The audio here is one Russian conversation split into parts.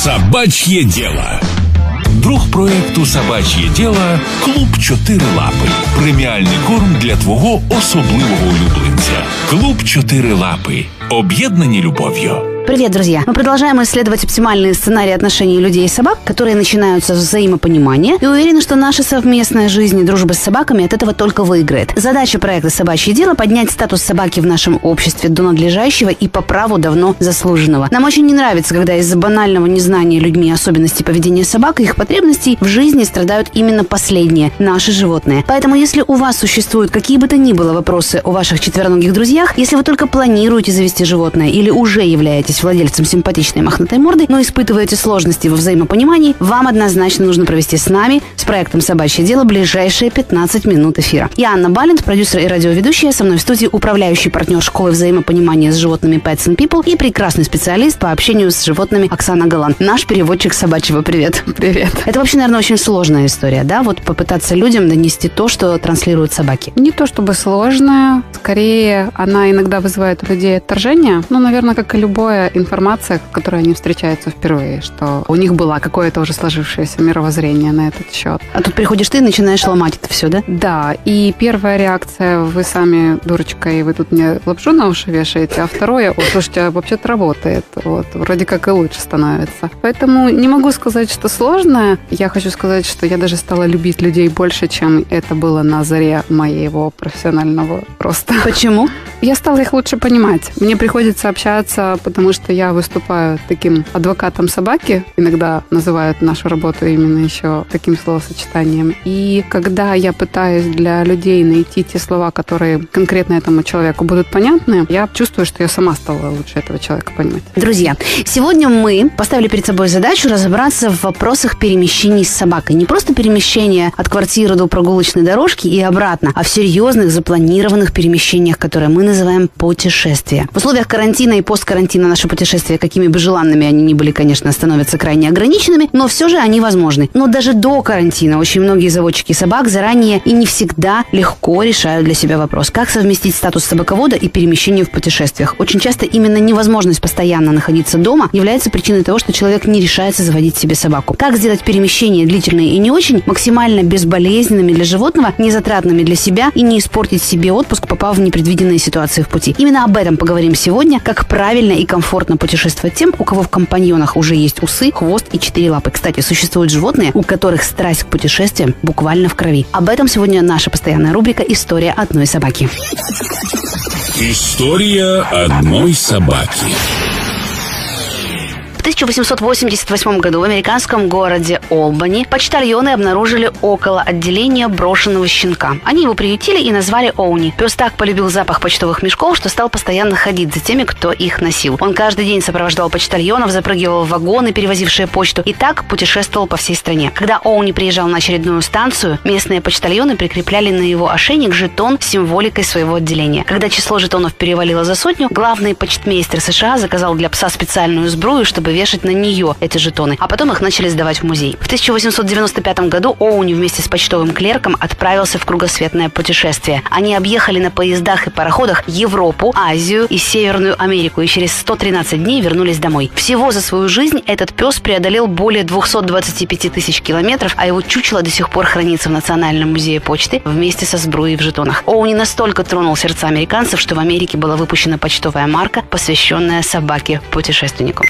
Собачье дело. Друг проекту Собач'є діло Клуб Чотири Лапи. Преміальний корм для твого особливого улюбленця. Клуб Чотири Лапи. Об'єднані любов'ю. Привет, друзья! Мы продолжаем исследовать оптимальные сценарии отношений людей и собак, которые начинаются с взаимопонимания, и уверены, что наша совместная жизнь и дружба с собаками от этого только выиграет. Задача проекта «Собачье дело» – поднять статус собаки в нашем обществе до надлежащего и по праву давно заслуженного. Нам очень не нравится, когда из-за банального незнания людьми особенностей поведения собак и их потребностей в жизни страдают именно последние – наши животные. Поэтому, если у вас существуют какие бы то ни было вопросы о ваших четвероногих друзьях, если вы только планируете завести животное или уже являетесь являетесь владельцем симпатичной мохнатой морды, но испытываете сложности во взаимопонимании, вам однозначно нужно провести с нами, с проектом «Собачье дело» ближайшие 15 минут эфира. Я Анна Балент, продюсер и радиоведущая, со мной в студии управляющий партнер школы взаимопонимания с животными Pets and People и прекрасный специалист по общению с животными Оксана Галан, наш переводчик собачьего «Привет». Привет. Это вообще, наверное, очень сложная история, да? Вот попытаться людям донести то, что транслируют собаки. Не то чтобы сложная, скорее она иногда вызывает у людей отторжение, ну, наверное, как и любое информация, с которой они встречаются впервые, что у них было какое-то уже сложившееся мировоззрение на этот счет. А тут приходишь ты и начинаешь ломать это все, да? Да, и первая реакция, вы сами дурочка, и вы тут мне лапшу на уши вешаете, а второе, о, слушайте, а вообще-то работает, вот, вроде как и лучше становится. Поэтому не могу сказать, что сложное, я хочу сказать, что я даже стала любить людей больше, чем это было на заре моего профессионального роста. Почему? Я стала их лучше понимать. Мне приходится общаться, потому что я выступаю таким адвокатом собаки. Иногда называют нашу работу именно еще таким словосочетанием. И когда я пытаюсь для людей найти те слова, которые конкретно этому человеку будут понятны, я чувствую, что я сама стала лучше этого человека понимать. Друзья, сегодня мы поставили перед собой задачу разобраться в вопросах перемещений с собакой. Не просто перемещения от квартиры до прогулочной дорожки и обратно, а в серьезных запланированных перемещениях, которые мы называем путешествия. В условиях карантина и посткарантина наши путешествия, какими бы желанными они ни были, конечно, становятся крайне ограниченными, но все же они возможны. Но даже до карантина очень многие заводчики собак заранее и не всегда легко решают для себя вопрос, как совместить статус собаковода и перемещение в путешествиях. Очень часто именно невозможность постоянно находиться дома является причиной того, что человек не решается заводить себе собаку. Как сделать перемещения длительные и не очень максимально безболезненными для животного, незатратными для себя и не испортить себе отпуск, попав в непредвиденные ситуации в пути. Именно об этом поговорим сегодня, как правильно и комфортно путешествовать тем, у кого в компаньонах уже есть усы, хвост и четыре лапы. Кстати, существуют животные, у которых страсть к путешествиям буквально в крови. Об этом сегодня наша постоянная рубрика «История одной собаки». История одной собаки. В 1888 году в американском городе Олбани почтальоны обнаружили около отделения брошенного щенка. Они его приютили и назвали Оуни. Пес так полюбил запах почтовых мешков, что стал постоянно ходить за теми, кто их носил. Он каждый день сопровождал почтальонов, запрыгивал в вагоны, перевозившие почту, и так путешествовал по всей стране. Когда Оуни приезжал на очередную станцию, местные почтальоны прикрепляли на его ошейник жетон с символикой своего отделения. Когда число жетонов перевалило за сотню, главный почтмейстер США заказал для пса специальную сбрую, чтобы вешать на нее эти жетоны, а потом их начали сдавать в музей. В 1895 году Оуни вместе с почтовым клерком отправился в кругосветное путешествие. Они объехали на поездах и пароходах Европу, Азию и Северную Америку и через 113 дней вернулись домой. Всего за свою жизнь этот пес преодолел более 225 тысяч километров, а его чучело до сих пор хранится в Национальном музее почты вместе со сбруей в жетонах. Оуни настолько тронул сердца американцев, что в Америке была выпущена почтовая марка, посвященная собаке-путешественнику.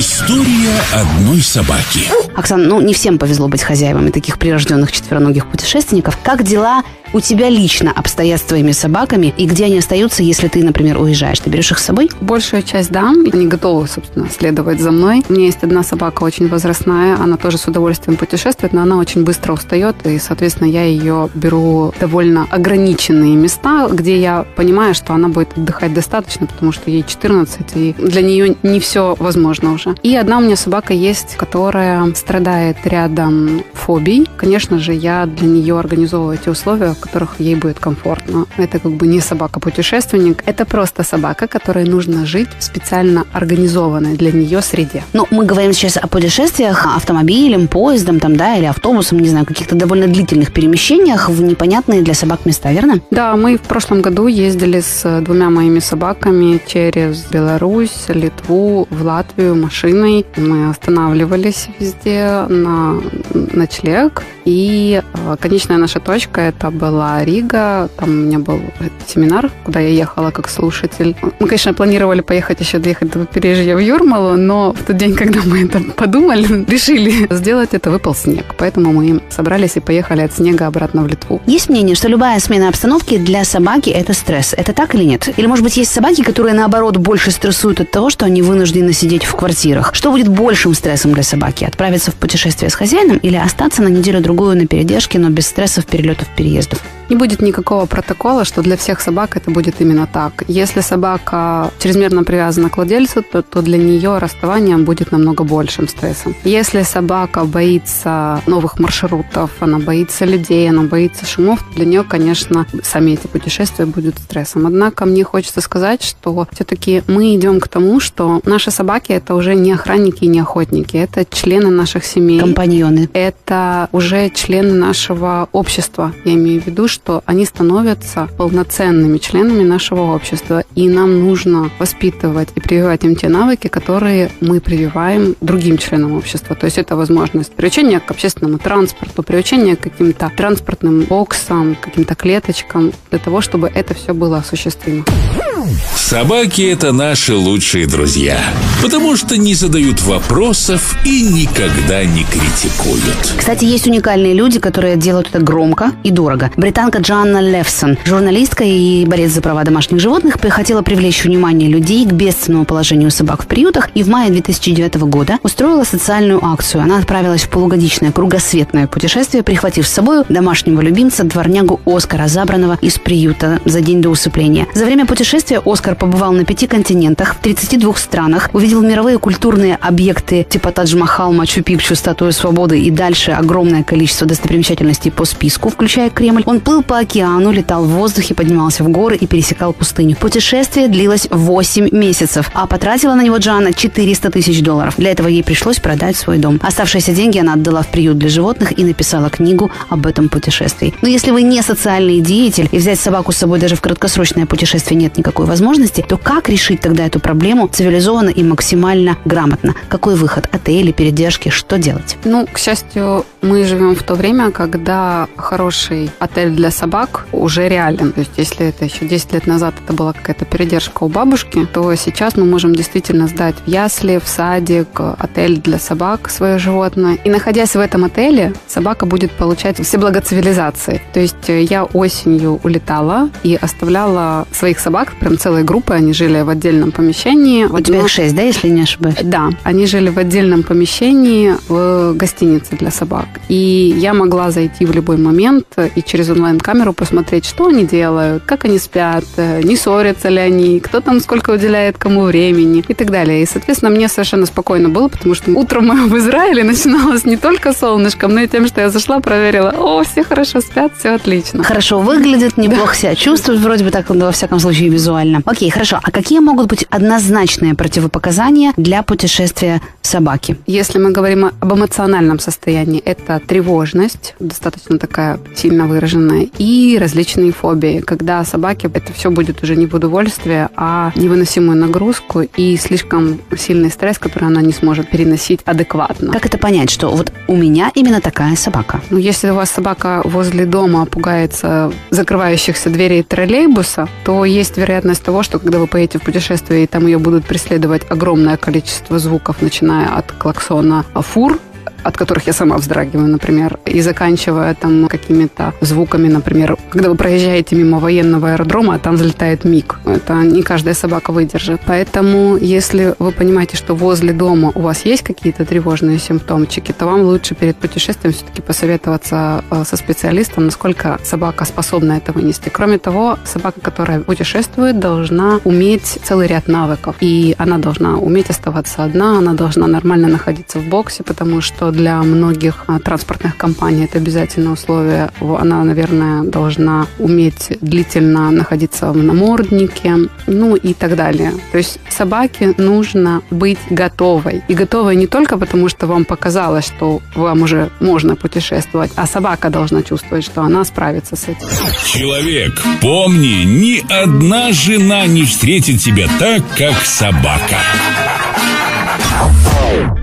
История одной собаки. Оксана, ну не всем повезло быть хозяевами таких прирожденных четвероногих путешественников. Как дела у тебя лично обстоят с твоими собаками и где они остаются, если ты, например, уезжаешь? Ты берешь их с собой? Большая часть, да. Они готовы, собственно, следовать за мной. У меня есть одна собака очень возрастная. Она тоже с удовольствием путешествует, но она очень быстро устает. И, соответственно, я ее беру в довольно ограниченные места, где я понимаю, что она будет отдыхать достаточно, потому что ей 14, и для нее не все возможно уже. И одна у меня собака есть, которая страдает рядом фобий. Конечно же, я для нее организовываю эти условия, в которых ей будет комфортно. Это как бы не собака-путешественник, это просто собака, которой нужно жить в специально организованной для нее среде. Но мы говорим сейчас о путешествиях автомобилем, поездом там, да, или автобусом, не знаю, каких-то довольно длительных перемещениях в непонятные для собак места, верно? Да, мы в прошлом году ездили с двумя моими собаками через Беларусь, Литву, в Латвию, Машину машиной. Мы останавливались везде на ночлег. И э, конечная наша точка это была Рига. Там у меня был семинар, куда я ехала как слушатель. Мы, конечно, планировали поехать еще доехать до побережья в Юрмалу, но в тот день, когда мы это подумали, решили сделать это, выпал снег. Поэтому мы собрались и поехали от снега обратно в Литву. Есть мнение, что любая смена обстановки для собаки – это стресс. Это так или нет? Или, может быть, есть собаки, которые, наоборот, больше стрессуют от того, что они вынуждены сидеть в квартирах? Что будет большим стрессом для собаки? Отправиться в путешествие с хозяином или остаться на неделю-другую на передержке, но без стрессов, перелетов, переездов? Не будет никакого протокола, что для всех собак это будет именно так. Если собака чрезмерно привязана к владельцу, то, то для нее расставание будет намного большим стрессом. Если собака боится новых маршрутов, она боится людей, она боится шумов, для нее, конечно, сами эти путешествия будут стрессом. Однако мне хочется сказать, что все-таки мы идем к тому, что наши собаки это уже не охранники и не охотники, это члены наших семей. Компаньоны. Это уже члены нашего общества. Я имею в виду, что что они становятся полноценными членами нашего общества, и нам нужно воспитывать и прививать им те навыки, которые мы прививаем другим членам общества. То есть это возможность приучения к общественному транспорту, приучения к каким-то транспортным боксам, каким-то клеточкам, для того, чтобы это все было осуществимо. Собаки – это наши лучшие друзья, потому что не задают вопросов и никогда не критикуют. Кстати, есть уникальные люди, которые делают это громко и дорого. Британка Джанна Левсон, журналистка и борец за права домашних животных, хотела привлечь внимание людей к бедственному положению собак в приютах и в мае 2009 года устроила социальную акцию. Она отправилась в полугодичное кругосветное путешествие, прихватив с собой домашнего любимца, дворнягу Оскара, забранного из приюта за день до усыпления. За время путешествия Оскар побывал на пяти континентах, в 32 странах, увидел мировые культурные объекты типа Тадж-Махал, Мачу-Пикчу, Статую Свободы и дальше огромное количество достопримечательностей по списку, включая Кремль. Он плыл по океану, летал в воздухе, поднимался в горы и пересекал пустыню. Путешествие длилось 8 месяцев, а потратила на него Джана 400 тысяч долларов. Для этого ей пришлось продать свой дом. Оставшиеся деньги она отдала в приют для животных и написала книгу об этом путешествии. Но если вы не социальный деятель и взять собаку с собой даже в краткосрочное путешествие нет никакой возможности, то как решить тогда эту проблему цивилизованно и максимально грамотно? Какой выход? Отели, передержки? Что делать? Ну, к счастью, мы живем в то время, когда хороший отель для собак уже реален. То есть, если это еще 10 лет назад это была какая-то передержка у бабушки, то сейчас мы можем действительно сдать в ясли, в садик, отель для собак свое животное. И находясь в этом отеле, собака будет получать все блага цивилизации. То есть, э, я осенью улетала и оставляла своих собак, прям целой группы, они жили в отдельном помещении. У тебя их шесть, да, если не ошибаюсь? Да, они жили в отдельном помещении в гостинице для собак. И я могла зайти в любой момент и через онлайн-камеру посмотреть, что они делают, как они спят, не ссорятся ли они, кто там сколько уделяет кому времени и так далее. И, соответственно, мне совершенно спокойно было, потому что утром мое в Израиле начиналось не только солнышком, но и тем, что я зашла, проверила, о, все хорошо спят, все отлично. Хорошо выглядят, неплохо себя чувствуют, вроде бы так, во всяком случае, визуально. Окей, хорошо. А какие могут быть однозначные противопоказания для путешествия собаки? Если мы говорим об эмоциональном состоянии, это тревожность, достаточно такая сильно выраженная, и различные фобии, когда собаке это все будет уже не в удовольствие, а невыносимую нагрузку и слишком сильный стресс, который она не сможет переносить адекватно. Как это понять, что вот у меня именно такая собака? Ну, если у вас собака возле дома пугается закрывающихся дверей троллейбуса, то есть вероятность того, что когда вы поедете в путешествие и там ее будут преследовать огромное количество звуков, начиная от клаксона фур, от которых я сама вздрагиваю, например, и заканчивая там какими-то звуками, например, когда вы проезжаете мимо военного аэродрома, а там взлетает миг. Это не каждая собака выдержит. Поэтому, если вы понимаете, что возле дома у вас есть какие-то тревожные симптомчики, то вам лучше перед путешествием все-таки посоветоваться э, со специалистом, насколько собака способна это вынести. Кроме того, собака, которая путешествует, должна уметь целый ряд навыков. И она должна уметь оставаться одна, она должна нормально находиться в боксе, потому что для многих а, транспортных компаний это обязательное условие. Она, наверное, должна уметь длительно находиться в наморднике, ну и так далее. То есть собаке нужно быть готовой. И готовой не только потому, что вам показалось, что вам уже можно путешествовать, а собака должна чувствовать, что она справится с этим. Человек, помни, ни одна жена не встретит тебя так, как собака.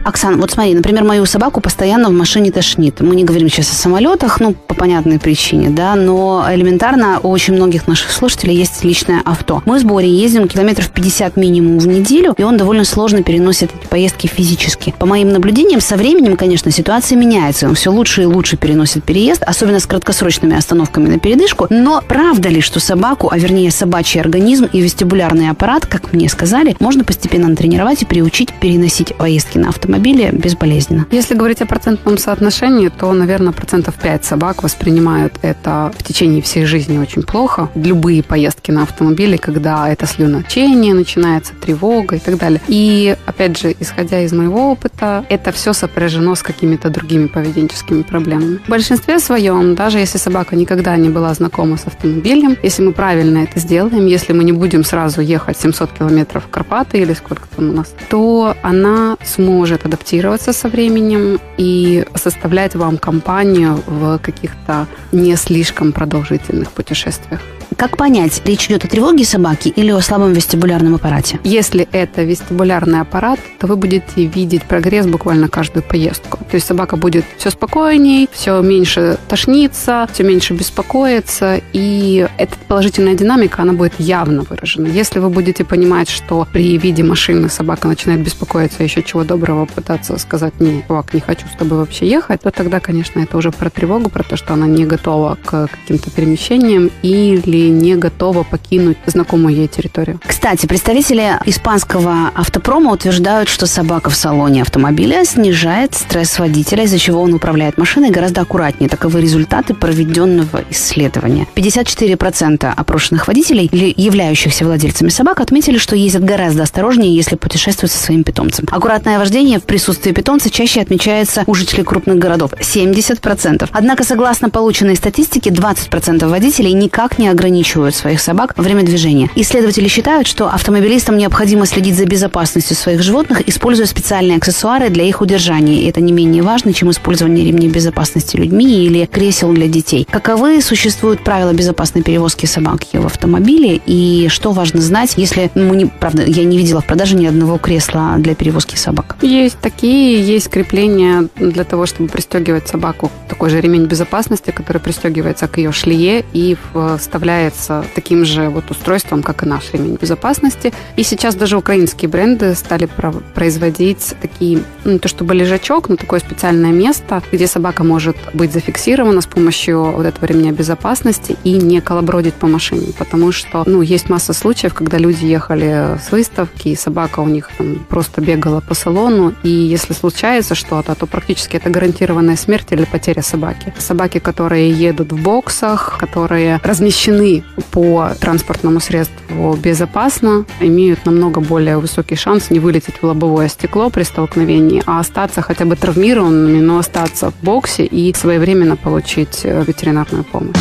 Оксан, вот смотри, например, мою собаку постоянно в машине тошнит. Мы не говорим сейчас о самолетах, ну, по понятной причине, да, но элементарно у очень многих наших слушателей есть личное авто. Мы с Борей ездим километров 50 минимум в неделю, и он довольно сложно переносит эти поездки физически. По моим наблюдениям, со временем, конечно, ситуация меняется. Он все лучше и лучше переносит переезд, особенно с краткосрочными остановками на передышку. Но правда ли, что собаку, а вернее собачий организм и вестибулярный аппарат, как мне сказали, можно постепенно натренировать и приучить переносить поездки на автомобиле безболезненно? Если говорить о процентном соотношении, то, наверное, процентов 5 собак воспринимают это в течение всей жизни очень плохо. Любые поездки на автомобиле, когда это слюночение начинается, тревога и так далее. И, опять же, исходя из моего опыта, это все сопряжено с какими-то другими поведенческими проблемами. В большинстве своем, даже если собака никогда не была знакома с автомобилем, если мы правильно это сделаем, если мы не будем сразу ехать 700 километров в Карпаты или сколько там у нас, то она сможет адаптироваться со временем и составлять вам компанию в каких-то не слишком продолжительных путешествиях. Как понять, речь идет о тревоге собаки или о слабом вестибулярном аппарате? Если это вестибулярный аппарат, то вы будете видеть прогресс буквально каждую поездку. То есть собака будет все спокойней, все меньше тошниться, все меньше беспокоиться, и эта положительная динамика, она будет явно выражена. Если вы будете понимать, что при виде машины собака начинает беспокоиться, еще чего доброго пытаться сказать, не, чувак, не хочу с тобой вообще ехать, то тогда, конечно, это уже про тревогу, про то, что она не готова к каким-то перемещениям или не готова покинуть знакомую ей территорию. Кстати, представители испанского автопрома утверждают, что собака в салоне автомобиля снижает стресс водителя, из-за чего он управляет машиной гораздо аккуратнее. Таковы результаты проведенного исследования. 54% опрошенных водителей или являющихся владельцами собак отметили, что ездят гораздо осторожнее, если путешествуют со своим питомцем. Аккуратное вождение в присутствии питомца чаще отмечается у жителей крупных городов – 70%. Однако, согласно полученной статистике, 20% водителей никак не ограничивают ограничивают своих собак во время движения. Исследователи считают, что автомобилистам необходимо следить за безопасностью своих животных, используя специальные аксессуары для их удержания. Это не менее важно, чем использование ремней безопасности людьми или кресел для детей. Каковы существуют правила безопасной перевозки собак в автомобиле и что важно знать, если, ну, не, правда, я не видела в продаже ни одного кресла для перевозки собак? Есть такие, есть крепления для того, чтобы пристегивать собаку. Такой же ремень безопасности, который пристегивается к ее шлее и вставляет является таким же вот устройством, как и наш ремень безопасности. И сейчас даже украинские бренды стали производить такие, ну, не то чтобы лежачок, но такое специальное место, где собака может быть зафиксирована с помощью вот этого ремня безопасности и не колобродить по машине. Потому что, ну, есть масса случаев, когда люди ехали с выставки, и собака у них там просто бегала по салону, и если случается что-то, то практически это гарантированная смерть или потеря собаки. Собаки, которые едут в боксах, которые размещены по транспортному средству безопасно, имеют намного более высокий шанс не вылететь в лобовое стекло при столкновении, а остаться хотя бы травмированными, но остаться в боксе и своевременно получить э, ветеринарную помощь.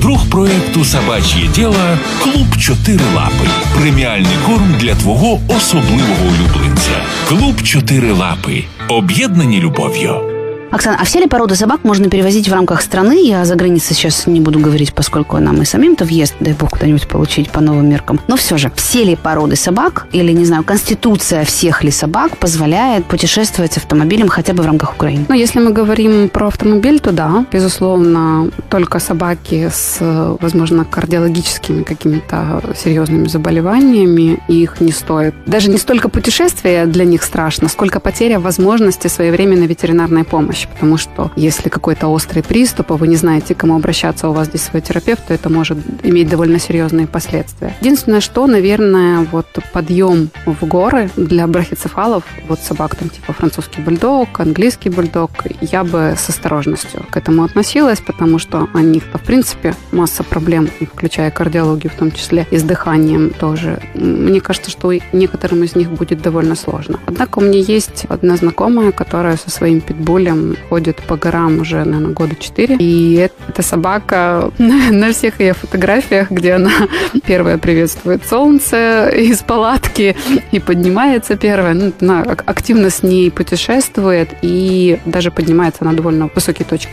Друг проекту Собач'є діло Клуб Чотири Лапи. Преміальний корм для твого особливого улюбленця. Клуб Чотири Лапи. Об'єднані любов'ю. Оксана, а все ли породы собак можно перевозить в рамках страны? Я за границей сейчас не буду говорить, поскольку нам и самим-то въезд, дай бог, куда-нибудь получить по новым меркам. Но все же, все ли породы собак или, не знаю, конституция всех ли собак позволяет путешествовать автомобилем хотя бы в рамках Украины? Ну, если мы говорим про автомобиль, то да, безусловно, только собаки с, возможно, кардиологическими какими-то серьезными заболеваниями, их не стоит. Даже не столько путешествие для них страшно, сколько потеря возможности своевременной ветеринарной помощи помощь, потому что если какой-то острый приступ, а вы не знаете, к кому обращаться, у вас здесь свой терапевт, то это может иметь довольно серьезные последствия. Единственное, что, наверное, вот подъем в горы для брахицефалов, вот собак там типа французский бульдог, английский бульдог, я бы с осторожностью к этому относилась, потому что у них-то, в принципе, масса проблем, включая кардиологию в том числе, и с дыханием тоже. Мне кажется, что некоторым из них будет довольно сложно. Однако у меня есть одна знакомая, которая со своим питбулем ходит по горам уже, наверное, года четыре. И эта собака на всех ее фотографиях, где она первая приветствует солнце из палатки и поднимается первая. Ну, она активно с ней путешествует и даже поднимается на довольно высокие точки.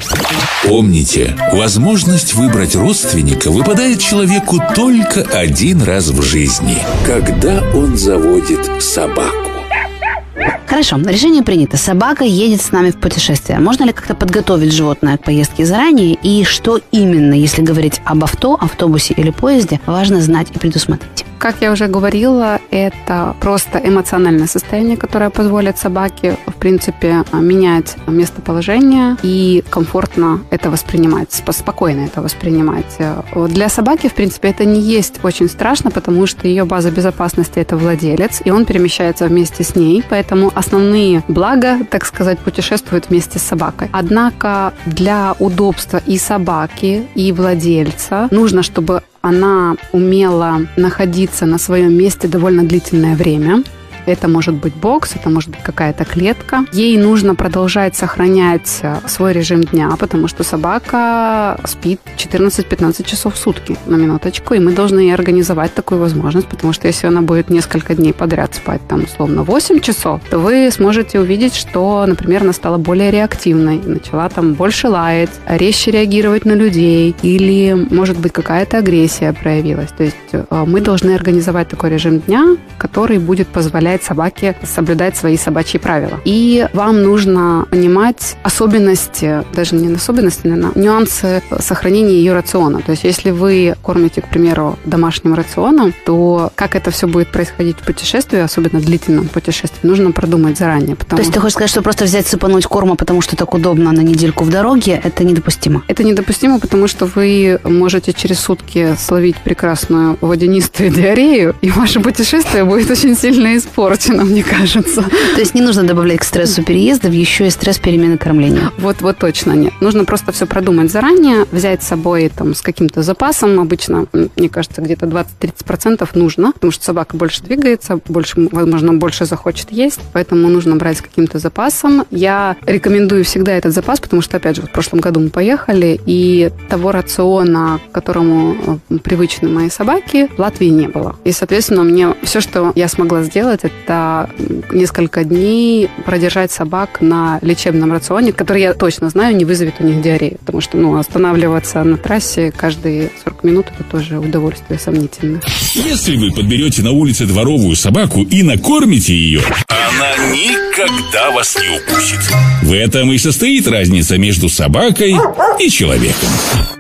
Помните, возможность выбрать родственника выпадает человеку только один раз в жизни, когда он заводит собаку. Хорошо, решение принято. Собака едет с нами в путешествие. Можно ли как-то подготовить животное к поездке заранее? И что именно, если говорить об авто, автобусе или поезде, важно знать и предусмотреть? Как я уже говорила, это просто эмоциональное состояние, которое позволит собаке, в принципе, менять местоположение и комфортно это воспринимать, спокойно это воспринимать. Для собаки, в принципе, это не есть очень страшно, потому что ее база безопасности – это владелец, и он перемещается вместе с ней, поэтому основные блага, так сказать, путешествуют вместе с собакой. Однако для удобства и собаки, и владельца нужно, чтобы она умела находиться на своем месте довольно длительное время. Это может быть бокс, это может быть какая-то клетка. Ей нужно продолжать сохранять э, свой режим дня, потому что собака спит 14-15 часов в сутки, на минуточку, и мы должны ей организовать такую возможность, потому что если она будет несколько дней подряд спать, там, условно, 8 часов, то вы сможете увидеть, что, например, она стала более реактивной, начала там больше лаять, резче реагировать на людей, или, может быть, какая-то агрессия проявилась. То есть э, мы должны организовать такой режим дня, который будет позволять позволяет собаке соблюдать свои собачьи правила. И вам нужно понимать особенности, даже не особенности, наверное, нюансы сохранения ее рациона. То есть если вы кормите, к примеру, домашним рационом, то как это все будет происходить в путешествии, особенно в длительном путешествии, нужно продумать заранее. Потому... То есть ты хочешь сказать, что просто взять, сыпануть корма, потому что так удобно на недельку в дороге, это недопустимо? Это недопустимо, потому что вы можете через сутки словить прекрасную водянистую диарею, и ваше путешествие будет очень сильно испорчено испорчено, мне кажется. То есть не нужно добавлять к стрессу переездов еще и стресс перемены кормления? Вот, вот точно нет. Нужно просто все продумать заранее, взять с собой там с каким-то запасом. Обычно, мне кажется, где-то 20-30% нужно, потому что собака больше двигается, больше, возможно, больше захочет есть, поэтому нужно брать с каким-то запасом. Я рекомендую всегда этот запас, потому что, опять же, в прошлом году мы поехали, и того рациона, к которому э, привычны мои собаки, в Латвии не было. И, соответственно, мне все, что я смогла сделать, это несколько дней продержать собак на лечебном рационе, который я точно знаю не вызовет у них диарею, потому что ну, останавливаться на трассе каждые 40 минут это тоже удовольствие сомнительное. Если вы подберете на улице дворовую собаку и накормите ее, она никогда вас не укусит. В этом и состоит разница между собакой и человеком.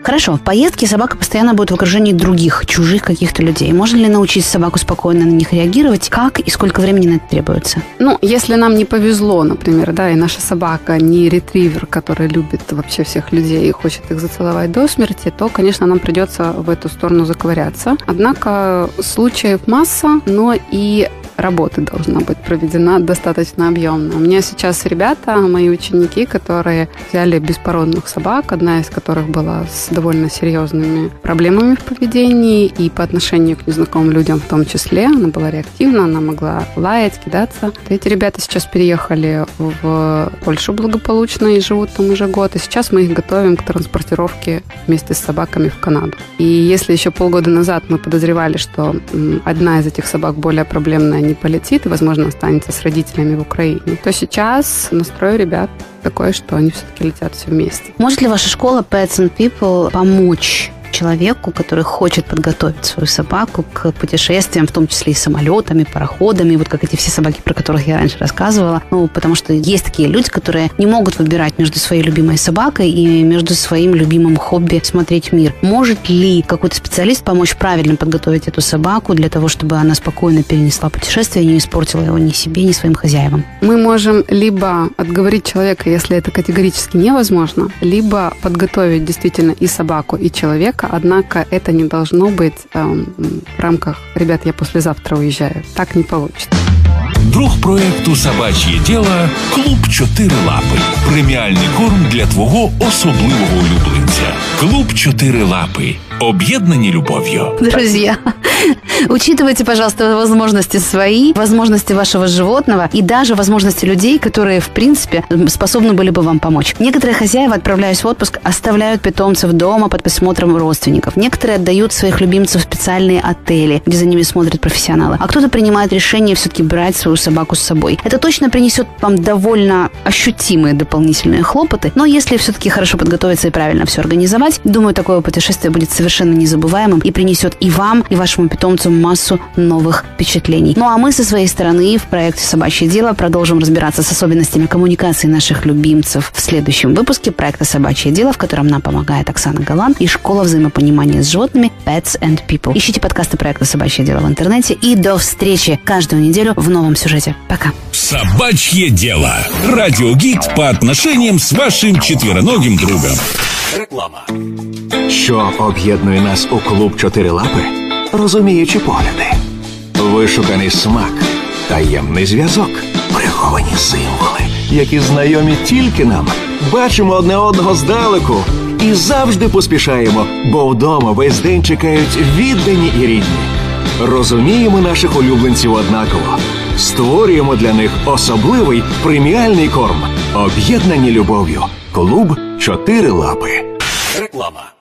Хорошо, в поездке собака постоянно будет в окружении других, чужих каких-то людей. Можно ли научить собаку спокойно на них реагировать? Как и сколько времени на это требуется? Ну, если нам не повезло, например, да, и наша собака не ретривер, который любит вообще всех людей и хочет их зацеловать до смерти, то, конечно, нам придется в эту сторону заковыряться. Однако случаев масса, но и работы должна быть проведена достаточно объемно. У меня сейчас ребята, мои ученики, которые взяли беспородных собак, одна из которых была с довольно серьезными проблемами в поведении и по отношению к незнакомым людям в том числе. Она была реактивна, она могла лаять, кидаться. Эти ребята сейчас переехали в Польшу благополучно и живут там уже год. И сейчас мы их готовим к транспортировке вместе с собаками в Канаду. И если еще полгода назад мы подозревали, что одна из этих собак более проблемная, не полетит и, возможно, останется с родителями в Украине, то сейчас настрой ребят такой, что они все-таки летят все вместе. Может ли ваша школа Pets and People помочь человеку, который хочет подготовить свою собаку к путешествиям, в том числе и самолетами, пароходами, вот как эти все собаки, про которых я раньше рассказывала. Ну, потому что есть такие люди, которые не могут выбирать между своей любимой собакой и между своим любимым хобби смотреть мир. Может ли какой-то специалист помочь правильно подготовить эту собаку для того, чтобы она спокойно перенесла путешествие и не испортила его ни себе, ни своим хозяевам? Мы можем либо отговорить человека, если это категорически невозможно, либо подготовить действительно и собаку, и человека однако это не должно быть э, в рамках «ребят, я послезавтра уезжаю». Так не получится. Друг проекту Собач'є діло Клуб Чотири Лапи. Преміальний корм для твого особливого улюбленця. Клуб Чотири Лапи. Об'єднані любов'ю. Друзья, учитывайте, пожалуйста, возможности свои, возможности вашего животного и даже возможности людей, которые, в принципе, способны были бы вам помочь. Некоторые хозяева, отправляясь в отпуск, оставляют питомцев дома под присмотром родственников. Некоторые отдают своих любимцев в специальные отели, где за ними смотрят профессионалы. А кто-то принимает решение все-таки брать свою собаку с собой. Это точно принесет вам довольно ощутимые дополнительные хлопоты, но если все-таки хорошо подготовиться и правильно все организовать, думаю, такое путешествие будет совершенно совершенно незабываемым и принесет и вам, и вашему питомцу массу новых впечатлений. Ну а мы со своей стороны в проекте «Собачье дело» продолжим разбираться с особенностями коммуникации наших любимцев в следующем выпуске проекта «Собачье дело», в котором нам помогает Оксана Галан и школа взаимопонимания с животными Pets and People. Ищите подкасты проекта «Собачье дело» в интернете и до встречи каждую неделю в новом сюжете. Пока. Собачье дело. Радиогид по отношениям с вашим четвероногим другом. Реклама. Що об'єднує нас у клуб чотири лапи? Розуміючі погляди, вишуканий смак, таємний зв'язок, приховані символи, які знайомі тільки нам. Бачимо одне одного здалеку і завжди поспішаємо, бо вдома весь день чекають віддані і рідні. Розуміємо наших улюбленців однаково. Створюємо для них особливий преміальний корм, об'єднані любов'ю. Клуб чотири лапи. Реклама.